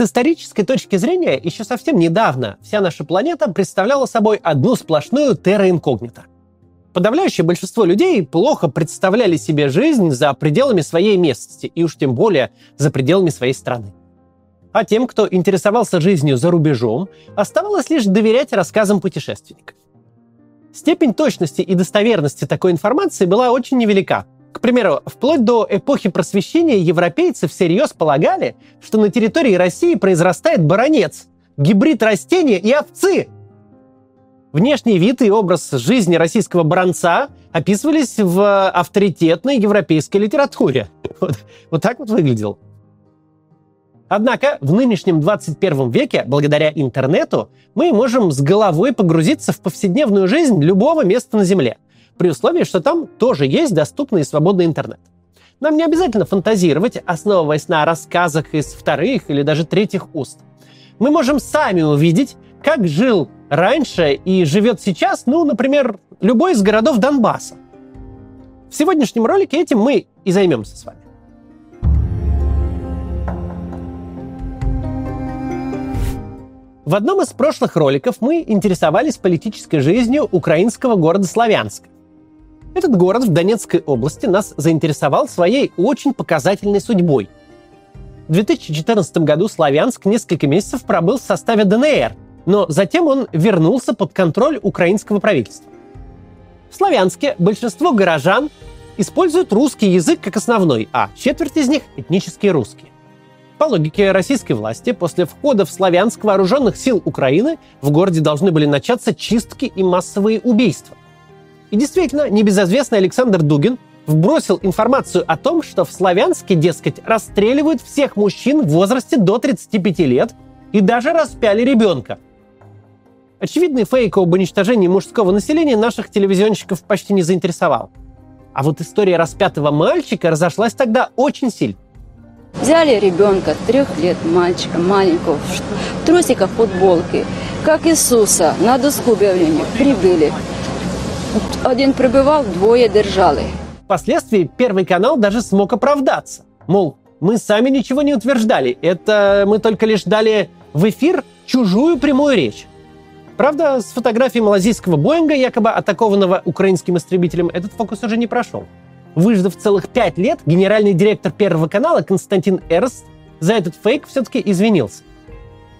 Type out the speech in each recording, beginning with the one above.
С исторической точки зрения, еще совсем недавно вся наша планета представляла собой одну сплошную терра инкогнита. Подавляющее большинство людей плохо представляли себе жизнь за пределами своей местности, и уж тем более за пределами своей страны. А тем, кто интересовался жизнью за рубежом, оставалось лишь доверять рассказам путешественников. Степень точности и достоверности такой информации была очень невелика. К примеру, вплоть до эпохи просвещения европейцы всерьез полагали, что на территории России произрастает баронец, гибрид растения и овцы. Внешний вид и образ жизни российского баронца описывались в авторитетной европейской литературе. Вот, вот так вот выглядел. Однако в нынешнем 21 веке, благодаря интернету, мы можем с головой погрузиться в повседневную жизнь любого места на Земле, при условии, что там тоже есть доступный и свободный интернет. Нам не обязательно фантазировать, основываясь на рассказах из вторых или даже третьих уст. Мы можем сами увидеть, как жил раньше и живет сейчас, ну, например, любой из городов Донбасса. В сегодняшнем ролике этим мы и займемся с вами. В одном из прошлых роликов мы интересовались политической жизнью украинского города Славянска. Этот город в Донецкой области нас заинтересовал своей очень показательной судьбой. В 2014 году Славянск несколько месяцев пробыл в составе ДНР, но затем он вернулся под контроль украинского правительства. В Славянске большинство горожан используют русский язык как основной, а четверть из них – этнические русские. По логике российской власти, после входа в Славянск вооруженных сил Украины в городе должны были начаться чистки и массовые убийства. И действительно, небезызвестный Александр Дугин вбросил информацию о том, что в Славянске, дескать, расстреливают всех мужчин в возрасте до 35 лет и даже распяли ребенка. Очевидный фейк об уничтожении мужского населения наших телевизионщиков почти не заинтересовал. А вот история распятого мальчика разошлась тогда очень сильно. Взяли ребенка, трех лет мальчика, маленького, в трусиках, футболке, как Иисуса, на доску объявления прибыли. Один прибывал, двое держали. Впоследствии Первый канал даже смог оправдаться. Мол, мы сами ничего не утверждали, это мы только лишь дали в эфир чужую прямую речь. Правда, с фотографией малазийского Боинга, якобы атакованного украинским истребителем, этот фокус уже не прошел. Выждав целых пять лет, генеральный директор Первого канала Константин Эрст за этот фейк все-таки извинился.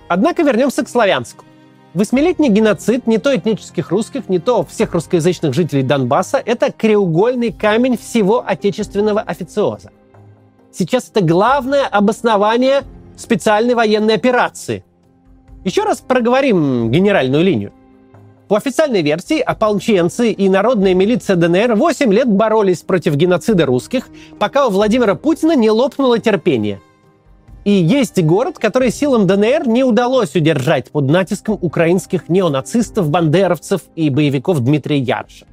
Однако вернемся к славянску. Восьмилетний геноцид не то этнических русских, не то всех русскоязычных жителей Донбасса – это краеугольный камень всего отечественного официоза. Сейчас это главное обоснование специальной военной операции. Еще раз проговорим генеральную линию. По официальной версии, ополченцы и народная милиция ДНР 8 лет боролись против геноцида русских, пока у Владимира Путина не лопнуло терпение. И есть город, который силам ДНР не удалось удержать под натиском украинских неонацистов, бандеровцев и боевиков Дмитрия Ярша.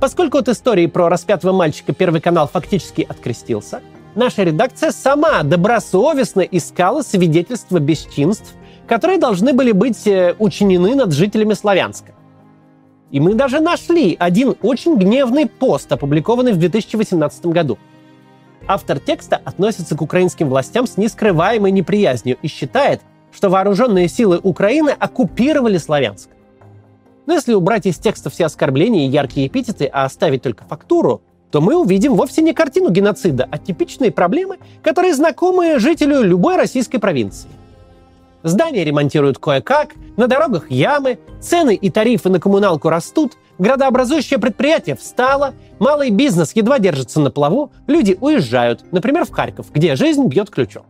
Поскольку от истории про распятого мальчика Первый канал фактически открестился, наша редакция сама добросовестно искала свидетельства бесчинств которые должны были быть э, учинены над жителями Славянска. И мы даже нашли один очень гневный пост, опубликованный в 2018 году. Автор текста относится к украинским властям с нескрываемой неприязнью и считает, что вооруженные силы Украины оккупировали Славянск. Но если убрать из текста все оскорбления и яркие эпитеты, а оставить только фактуру, то мы увидим вовсе не картину геноцида, а типичные проблемы, которые знакомы жителю любой российской провинции. Здания ремонтируют кое-как, на дорогах ямы, цены и тарифы на коммуналку растут, градообразующее предприятие встало, малый бизнес едва держится на плаву, люди уезжают, например, в Харьков, где жизнь бьет ключом.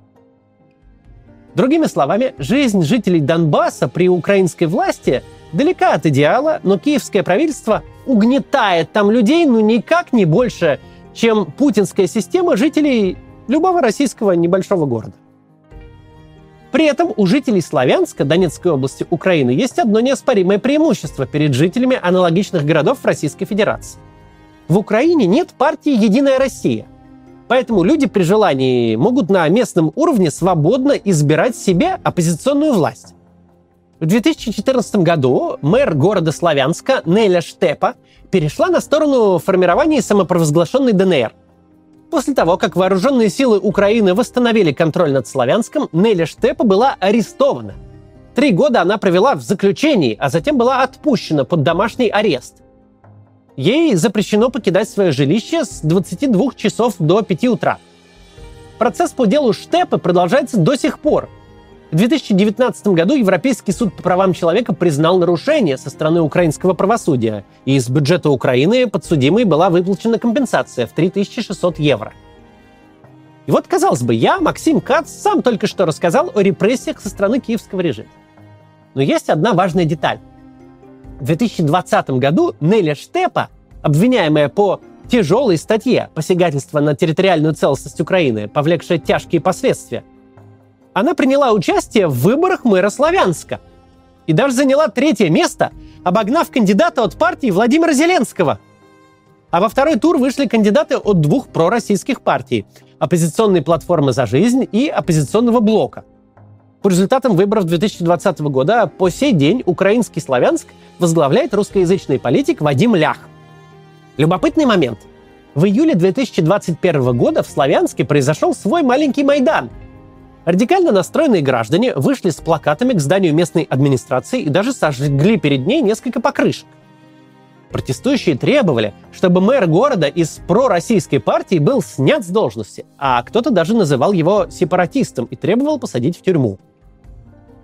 Другими словами, жизнь жителей Донбасса при украинской власти далека от идеала, но киевское правительство угнетает там людей ну никак не больше, чем путинская система жителей любого российского небольшого города. При этом у жителей Славянска, Донецкой области Украины, есть одно неоспоримое преимущество перед жителями аналогичных городов Российской Федерации. В Украине нет партии «Единая Россия», Поэтому люди при желании могут на местном уровне свободно избирать себе оппозиционную власть. В 2014 году мэр города Славянска Неля Штепа перешла на сторону формирования самопровозглашенной ДНР – После того, как вооруженные силы Украины восстановили контроль над Славянском, Нелли Штепа была арестована. Три года она провела в заключении, а затем была отпущена под домашний арест. Ей запрещено покидать свое жилище с 22 часов до 5 утра. Процесс по делу Штепы продолжается до сих пор. В 2019 году Европейский суд по правам человека признал нарушение со стороны украинского правосудия, и из бюджета Украины подсудимой была выплачена компенсация в 3600 евро. И вот, казалось бы, я, Максим Кац, сам только что рассказал о репрессиях со стороны киевского режима. Но есть одна важная деталь. В 2020 году Нелли Штепа, обвиняемая по тяжелой статье посягательства на территориальную целостность Украины, повлекшая тяжкие последствия, она приняла участие в выборах мэра Славянска и даже заняла третье место, обогнав кандидата от партии Владимира Зеленского. А во второй тур вышли кандидаты от двух пророссийских партий – оппозиционной платформы «За жизнь» и оппозиционного блока. По результатам выборов 2020 года по сей день украинский Славянск возглавляет русскоязычный политик Вадим Лях. Любопытный момент. В июле 2021 года в Славянске произошел свой маленький Майдан – Радикально настроенные граждане вышли с плакатами к зданию местной администрации и даже сожгли перед ней несколько покрышек. Протестующие требовали, чтобы мэр города из пророссийской партии был снят с должности, а кто-то даже называл его сепаратистом и требовал посадить в тюрьму.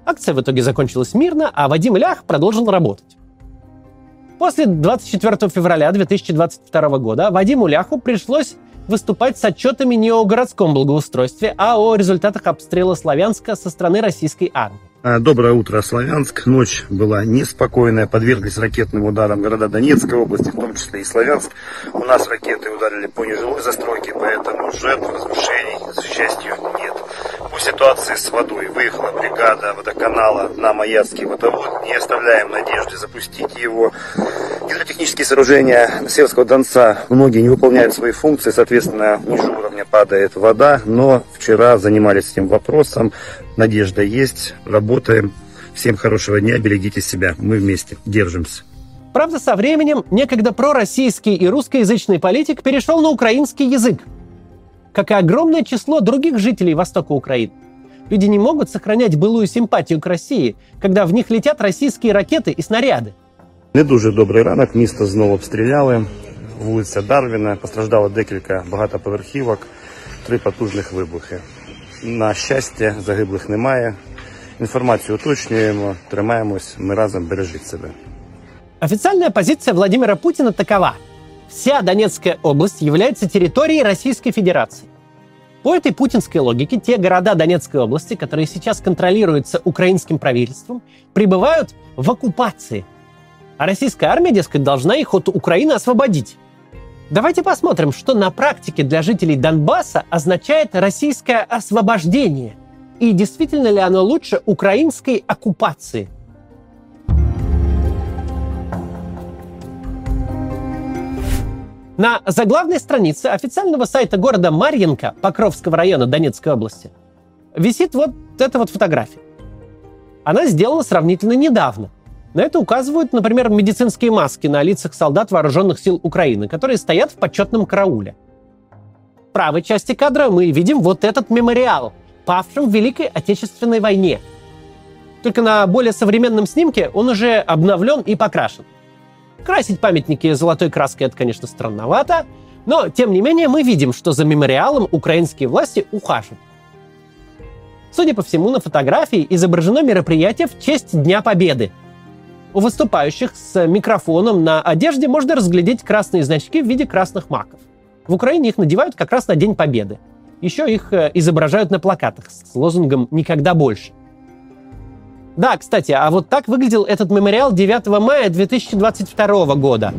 Акция в итоге закончилась мирно, а Вадим Лях продолжил работать. После 24 февраля 2022 года Вадиму Ляху пришлось выступать с отчетами не о городском благоустройстве, а о результатах обстрела Славянска со стороны российской армии. А, доброе утро, Славянск. Ночь была неспокойная, подверглись ракетным ударам города Донецкой области, в том числе и Славянск. У нас ракеты ударили по нежилой застройке, поэтому жертв, разрушений, к счастью, нет. По ситуации с водой выехала бригада водоканала на Маяцкий водовод. Не оставляем надежды запустить его. Гидротехнические сооружения Северского Донца многие не выполняют свои функции, соответственно, ниже уровня падает вода, но вчера занимались этим вопросом. Надежда есть, работаем. Всем хорошего дня, берегите себя. Мы вместе, держимся. Правда, со временем некогда пророссийский и русскоязычный политик перешел на украинский язык, как и огромное число других жителей Востока Украины. Люди не могут сохранять былую симпатию к России, когда в них летят российские ракеты и снаряды. Не дуже добрий ранок. Місто знову обстріляли. Вулиця Дарвіна. Постраждало декілька багатоповерхівок, три потужних вибухи. На щастя, загиблих немає. Информацию уточняем, тримаемся, мы разом бережить себя. Официальная позиция Владимира Путина такова. Вся Донецкая область является территорией Российской Федерации. По этой путинской логике те города Донецкой области, которые сейчас контролируются украинским правительством, пребывают в оккупации. а российская армия, дескать, должна их от Украины освободить. Давайте посмотрим, что на практике для жителей Донбасса означает российское освобождение. И действительно ли оно лучше украинской оккупации? На заглавной странице официального сайта города Марьинка Покровского района Донецкой области висит вот эта вот фотография. Она сделана сравнительно недавно. На это указывают, например, медицинские маски на лицах солдат вооруженных сил Украины, которые стоят в почетном карауле. В правой части кадра мы видим вот этот мемориал, павшим в Великой Отечественной войне. Только на более современном снимке он уже обновлен и покрашен. Красить памятники золотой краской это, конечно, странновато, но, тем не менее, мы видим, что за мемориалом украинские власти ухаживают. Судя по всему, на фотографии изображено мероприятие в честь Дня Победы. У выступающих с микрофоном на одежде можно разглядеть красные значки в виде красных маков. В Украине их надевают как раз на День Победы. Еще их э, изображают на плакатах с лозунгом «Никогда больше». Да, кстати, а вот так выглядел этот мемориал 9 мая 2022 года.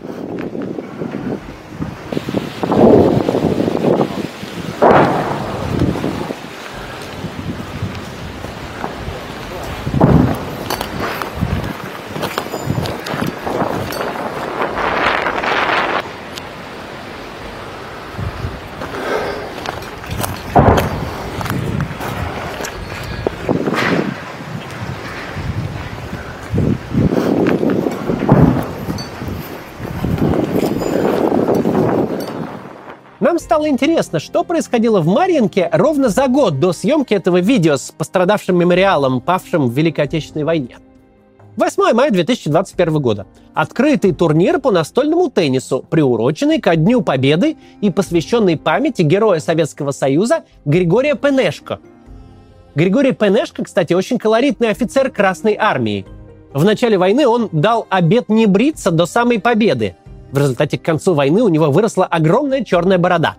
Стало интересно, что происходило в Марьинке ровно за год до съемки этого видео с пострадавшим мемориалом, павшим в Великой Отечественной войне. 8 мая 2021 года. Открытый турнир по настольному теннису, приуроченный ко Дню Победы и посвященный памяти героя Советского Союза Григория Пенешко. Григорий Пенешко, кстати, очень колоритный офицер Красной Армии. В начале войны он дал обет не бриться до самой победы. В результате к концу войны у него выросла огромная черная борода.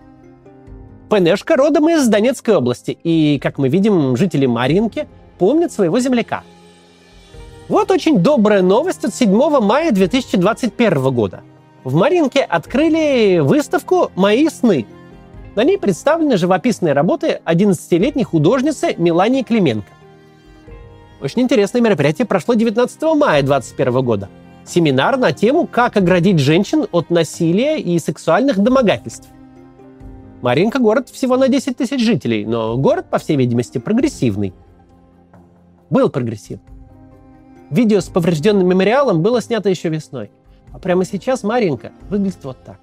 Пенешко родом из Донецкой области, и, как мы видим, жители Марьинки помнят своего земляка – вот очень добрая новость от 7 мая 2021 года. В Маринке открыли выставку «Мои сны». На ней представлены живописные работы 11-летней художницы Мелании Клименко. Очень интересное мероприятие прошло 19 мая 2021 года. Семинар на тему «Как оградить женщин от насилия и сексуальных домогательств». Маринка – город всего на 10 тысяч жителей, но город, по всей видимости, прогрессивный. Был прогрессивный. Видео с поврежденным мемориалом было снято еще весной. А прямо сейчас Маринка выглядит вот так.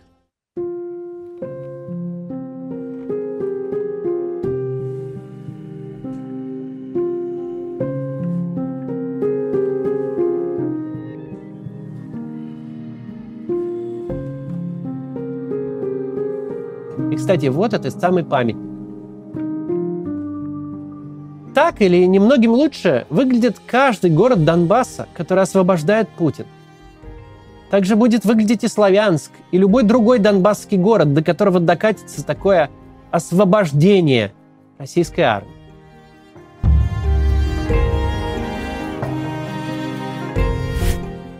Кстати, вот это самый памятник. Так или немногим лучше выглядит каждый город Донбасса, который освобождает Путин. Также будет выглядеть и Славянск, и любой другой донбасский город, до которого докатится такое освобождение российской армии.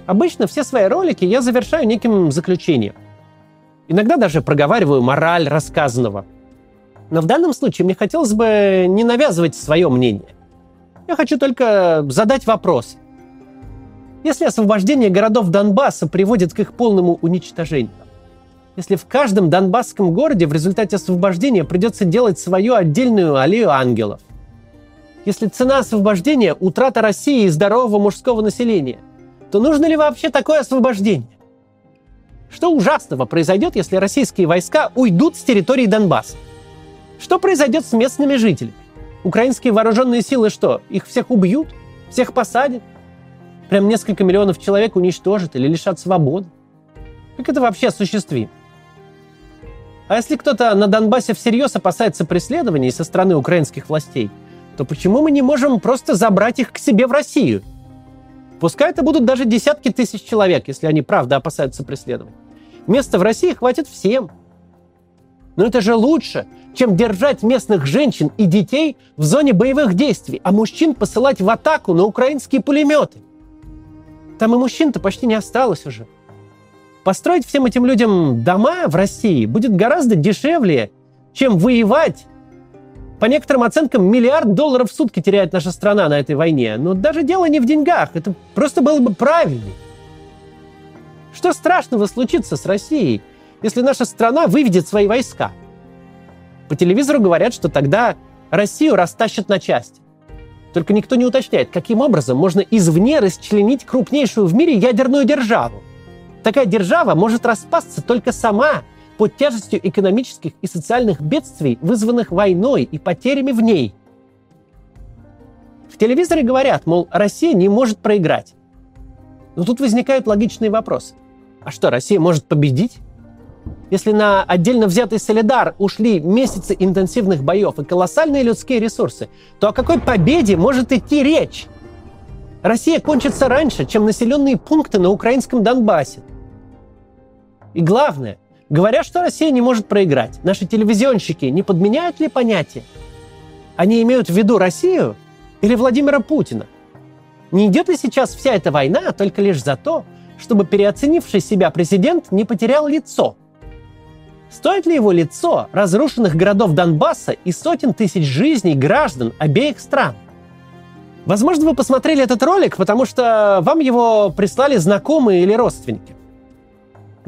Обычно все свои ролики я завершаю неким заключением. Иногда даже проговариваю мораль рассказанного – но в данном случае мне хотелось бы не навязывать свое мнение. Я хочу только задать вопрос. Если освобождение городов Донбасса приводит к их полному уничтожению, если в каждом донбасском городе в результате освобождения придется делать свою отдельную аллею ангелов, если цена освобождения – утрата России и здорового мужского населения, то нужно ли вообще такое освобождение? Что ужасного произойдет, если российские войска уйдут с территории Донбасса? Что произойдет с местными жителями? Украинские вооруженные силы что, их всех убьют? Всех посадят? Прям несколько миллионов человек уничтожат или лишат свободы? Как это вообще осуществимо? А если кто-то на Донбассе всерьез опасается преследований со стороны украинских властей, то почему мы не можем просто забрать их к себе в Россию? Пускай это будут даже десятки тысяч человек, если они правда опасаются преследований. Места в России хватит всем. Но это же лучше, чем держать местных женщин и детей в зоне боевых действий, а мужчин посылать в атаку на украинские пулеметы. Там и мужчин-то почти не осталось уже. Построить всем этим людям дома в России будет гораздо дешевле, чем воевать. По некоторым оценкам, миллиард долларов в сутки теряет наша страна на этой войне. Но даже дело не в деньгах. Это просто было бы правильнее. Что страшного случится с Россией, если наша страна выведет свои войска? По телевизору говорят, что тогда Россию растащат на части. Только никто не уточняет, каким образом можно извне расчленить крупнейшую в мире ядерную державу. Такая держава может распасться только сама под тяжестью экономических и социальных бедствий, вызванных войной и потерями в ней. В телевизоре говорят, мол, Россия не может проиграть. Но тут возникают логичные вопросы. А что, Россия может победить? Если на отдельно взятый Солидар ушли месяцы интенсивных боев и колоссальные людские ресурсы, то о какой победе может идти речь? Россия кончится раньше, чем населенные пункты на украинском Донбассе. И главное, говорят, что Россия не может проиграть. Наши телевизионщики не подменяют ли понятие? Они имеют в виду Россию или Владимира Путина? Не идет ли сейчас вся эта война только лишь за то, чтобы переоценивший себя президент не потерял лицо – Стоит ли его лицо разрушенных городов Донбасса и сотен тысяч жизней граждан обеих стран? Возможно, вы посмотрели этот ролик, потому что вам его прислали знакомые или родственники.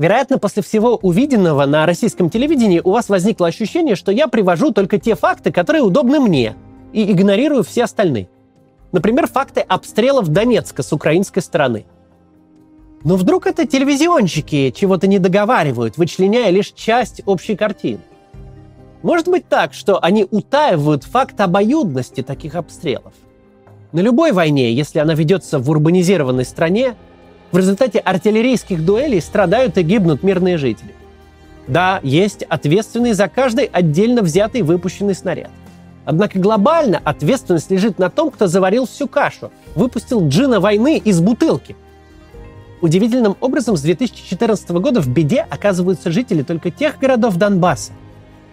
Вероятно, после всего увиденного на российском телевидении у вас возникло ощущение, что я привожу только те факты, которые удобны мне, и игнорирую все остальные. Например, факты обстрелов Донецка с украинской стороны – но вдруг это телевизионщики чего-то не договаривают, вычленяя лишь часть общей картины. Может быть так, что они утаивают факт обоюдности таких обстрелов. На любой войне, если она ведется в урбанизированной стране, в результате артиллерийских дуэлей страдают и гибнут мирные жители. Да, есть ответственный за каждый отдельно взятый выпущенный снаряд. Однако глобально ответственность лежит на том, кто заварил всю кашу, выпустил джина войны из бутылки. Удивительным образом с 2014 года в беде оказываются жители только тех городов Донбасса,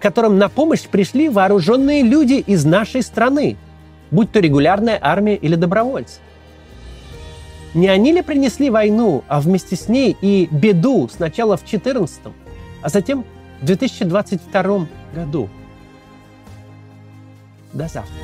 которым на помощь пришли вооруженные люди из нашей страны, будь то регулярная армия или добровольцы. Не они ли принесли войну, а вместе с ней и беду сначала в 2014, а затем в 2022 году? До завтра.